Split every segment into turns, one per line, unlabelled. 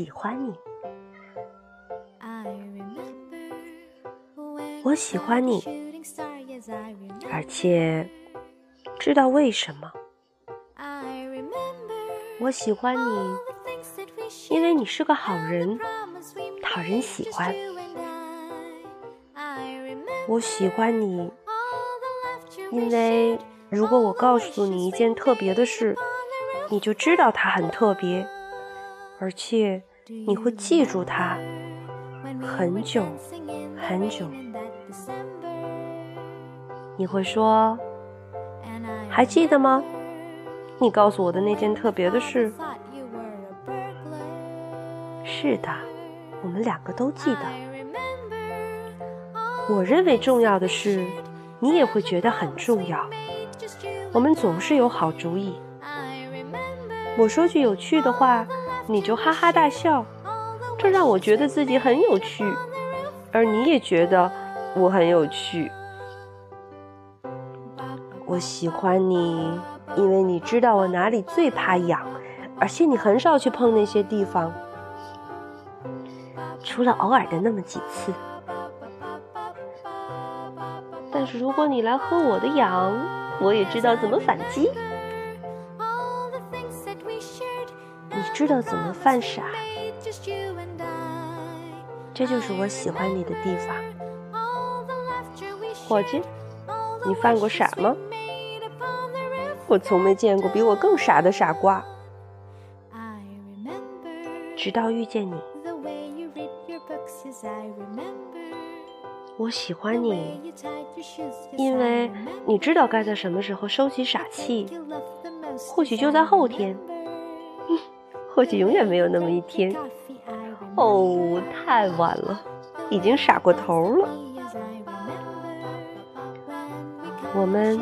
喜欢你。我喜欢你，而且知道为什么。我喜欢你，因为你是个好人，讨人喜欢。我喜欢你，因为如果我告诉你一件特别的事，你就知道它很特别，而且你会记住它很久很久。你会说：“还记得吗？你告诉我的那件特别的事。”是的，我们两个都记得。我认为重要的事，你也会觉得很重要。我们总是有好主意。我说句有趣的话，你就哈哈大笑，这让我觉得自己很有趣，而你也觉得我很有趣。我喜欢你，因为你知道我哪里最怕痒，而且你很少去碰那些地方，除了偶尔的那么几次。但是如果你来喝我的痒，我也知道怎么反击。知道怎么犯傻，这就是我喜欢你的地方，伙计。你犯过傻吗？我从没见过比我更傻的傻瓜。直到遇见你，我喜欢你，因为你知道该在什么时候收起傻气。或许就在后天，或许永远没有那么一天。哦，太晚了，已经傻过头了。我们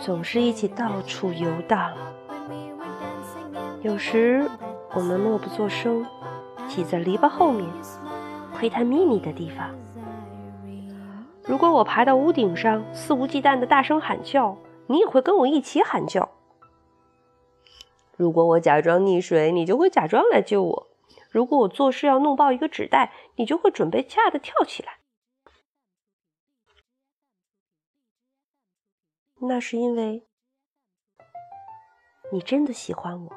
总是一起到处游荡，有时我们默不作声，挤在篱笆后面，窥探秘密的地方。如果我爬到屋顶上，肆无忌惮的大声喊叫，你也会跟我一起喊叫。如果我假装溺水，你就会假装来救我。如果我做事要弄爆一个纸袋，你就会准备吓得跳起来。那是因为你真的喜欢我，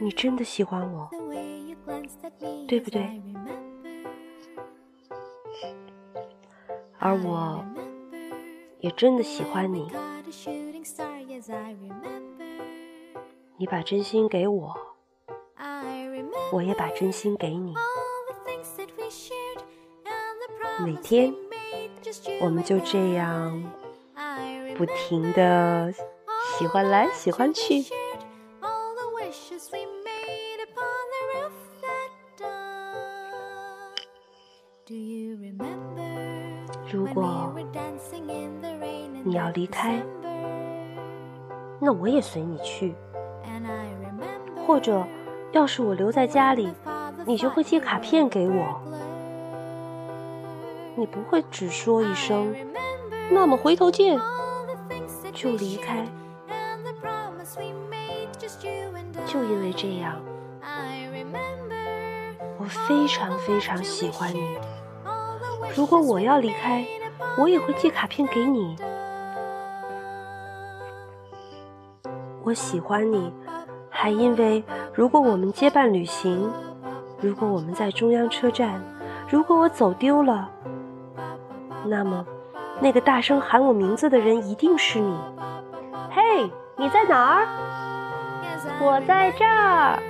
你真的喜欢我，对不对？而我也真的喜欢你，你把真心给我，我也把真心给你，每天。我们就这样不停的喜欢来喜欢去。如果你要离开，那我也随你去。或者，要是我留在家里，你就会寄卡片给我。你不会只说一声“那么回头见”就离开，就因为这样，我非常非常喜欢你。如果我要离开，我也会寄卡片给你。我喜欢你，还因为如果我们结伴旅行，如果我们在中央车站，如果我走丢了。那么，那个大声喊我名字的人一定是你。嘿，你在哪儿？我在这儿。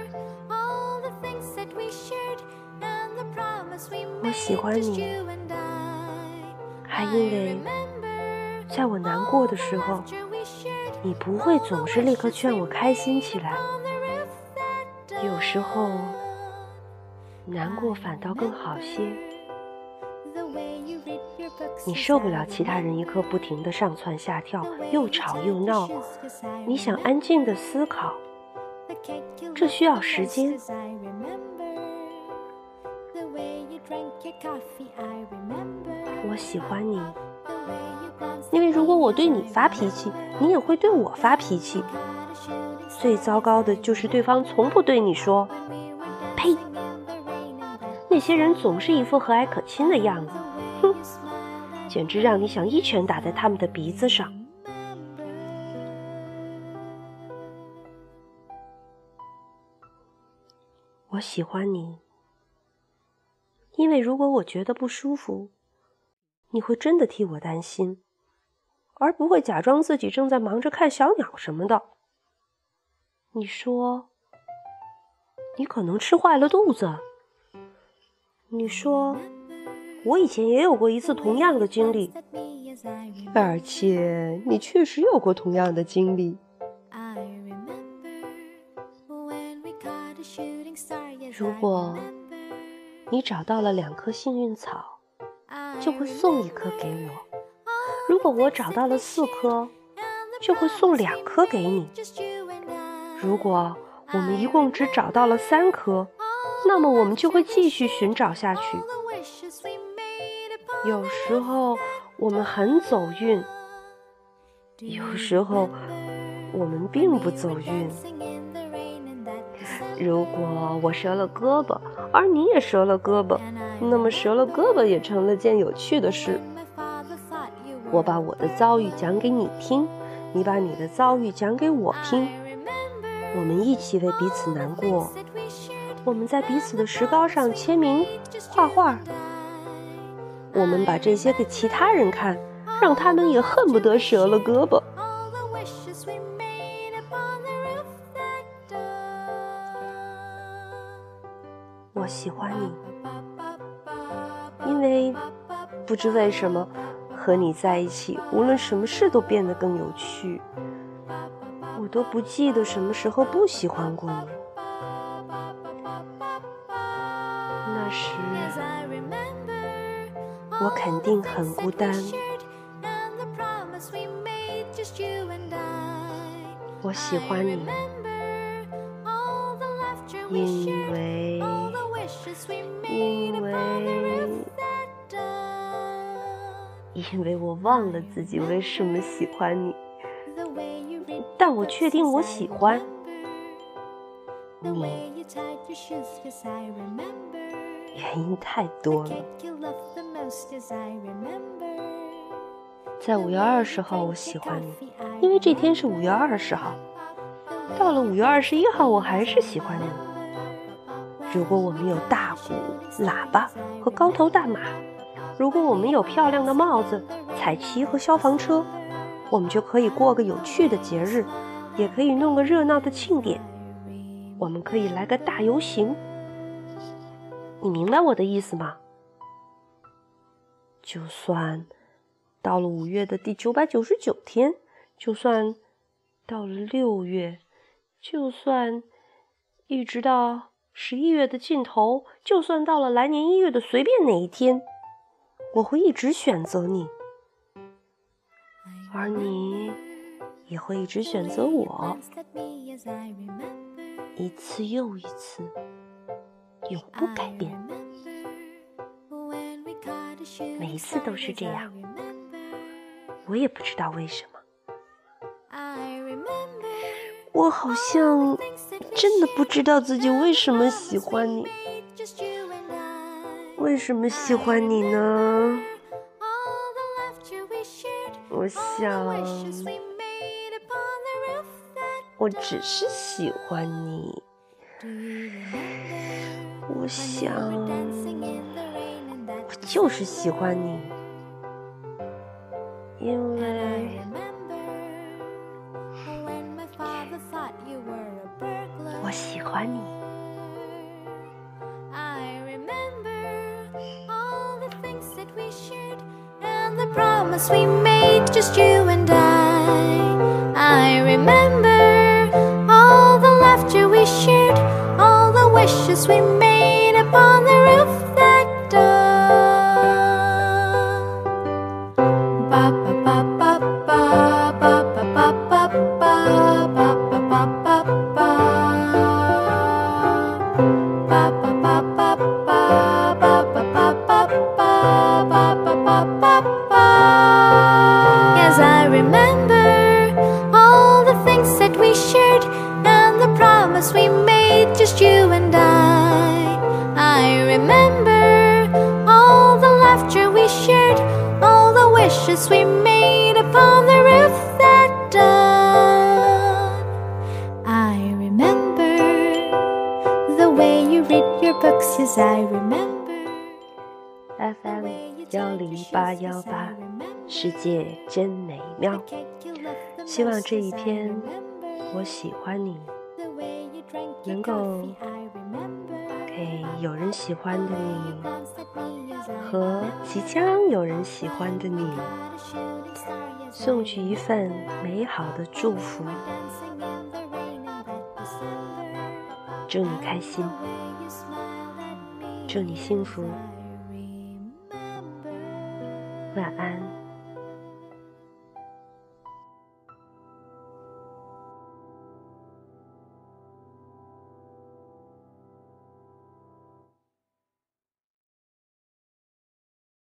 我喜欢你，还因为在我难过的时候，你不会总是立刻劝我开心起来。有时候，难过反倒更好些。你受不了其他人一刻不停的上蹿下跳，又吵又闹。你想安静的思考，这需要时间。我喜欢你，因为如果我对你发脾气，你也会对我发脾气。最糟糕的就是对方从不对你说“呸”。那些人总是一副和蔼可亲的样子，哼，简直让你想一拳打在他们的鼻子上。我喜欢你，因为如果我觉得不舒服，你会真的替我担心，而不会假装自己正在忙着看小鸟什么的。你说，你可能吃坏了肚子。你说，我以前也有过一次同样的经历，而且你确实有过同样的经历。如果你找到了两颗幸运草，就会送一颗给我；如果我找到了四颗，就会送两颗给你；如果我们一共只找到了三颗，那么我们就会继续寻找下去。有时候我们很走运，有时候我们并不走运。如果我折了胳膊，而你也折了胳膊，那么折了胳膊也成了件有趣的事。我把我的遭遇讲给你听，你把你的遭遇讲给我听，我们一起为彼此难过。我们在彼此的石膏上签名、画画。我们把这些给其他人看，让他们也恨不得折了胳膊。喜欢你，因为不知为什么和你在一起，无论什么事都变得更有趣。我都不记得什么时候不喜欢过你。那时，我肯定很孤单。我喜欢你，因为因为因为我忘了自己为什么喜欢你，但我确定我喜欢你。原因太多了。在五月二十号，我喜欢你，因为这天是五月二十号。到了五月二十一号，我还是喜欢你。如果我们有大鼓、喇叭和高头大马，如果我们有漂亮的帽子、彩旗和消防车，我们就可以过个有趣的节日，也可以弄个热闹的庆典。我们可以来个大游行。你明白我的意思吗？就算到了五月的第九百九十九天，就算到了六月，就算一直到十一月的尽头，就算到了来年一月的随便哪一天，我会一直选择你，而你也会一直选择我，一次又一次。永不改变，每一次都是这样。我也不知道为什么，我好像真的不知道自己为什么喜欢你。为什么喜欢你呢？我想，我只是喜欢你。我想，我就是喜欢你，因为喜欢你。wishes we made upon the remember all the laughter we shared, all the wishes we made upon the roof that dawn. I remember the way you read your books as I remember. FM 幺零八幺八，世界真美妙。希望这一篇《我喜欢你》能够。给有人喜欢的你和即将有人喜欢的你送去一份美好的祝福。祝你开心，祝你幸福，晚安。